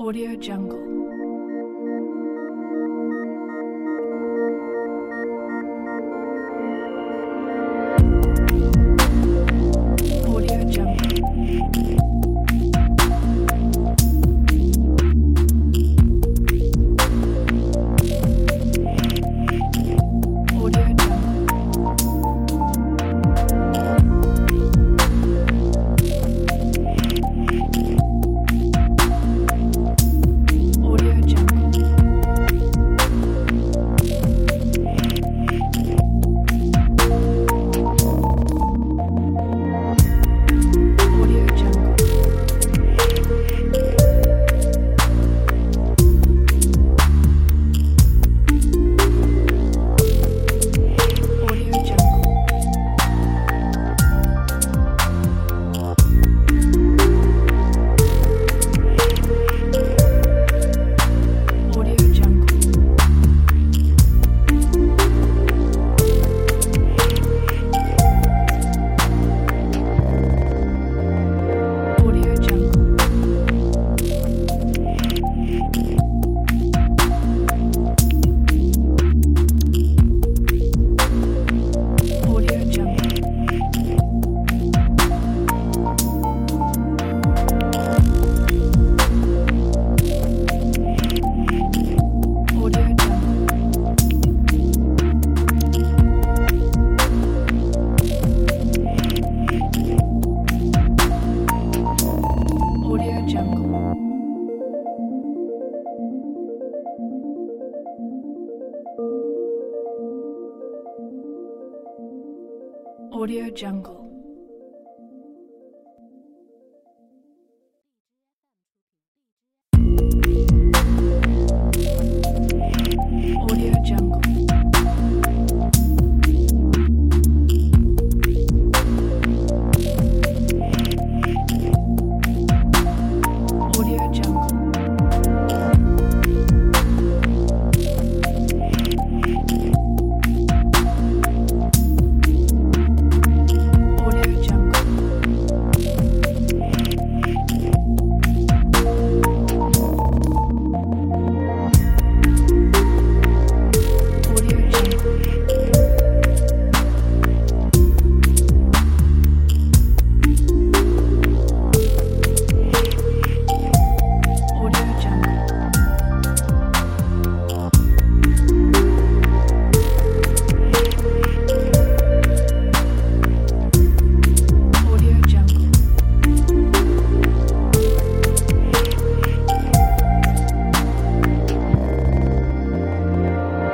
Audio Jungle. Audio Jungle.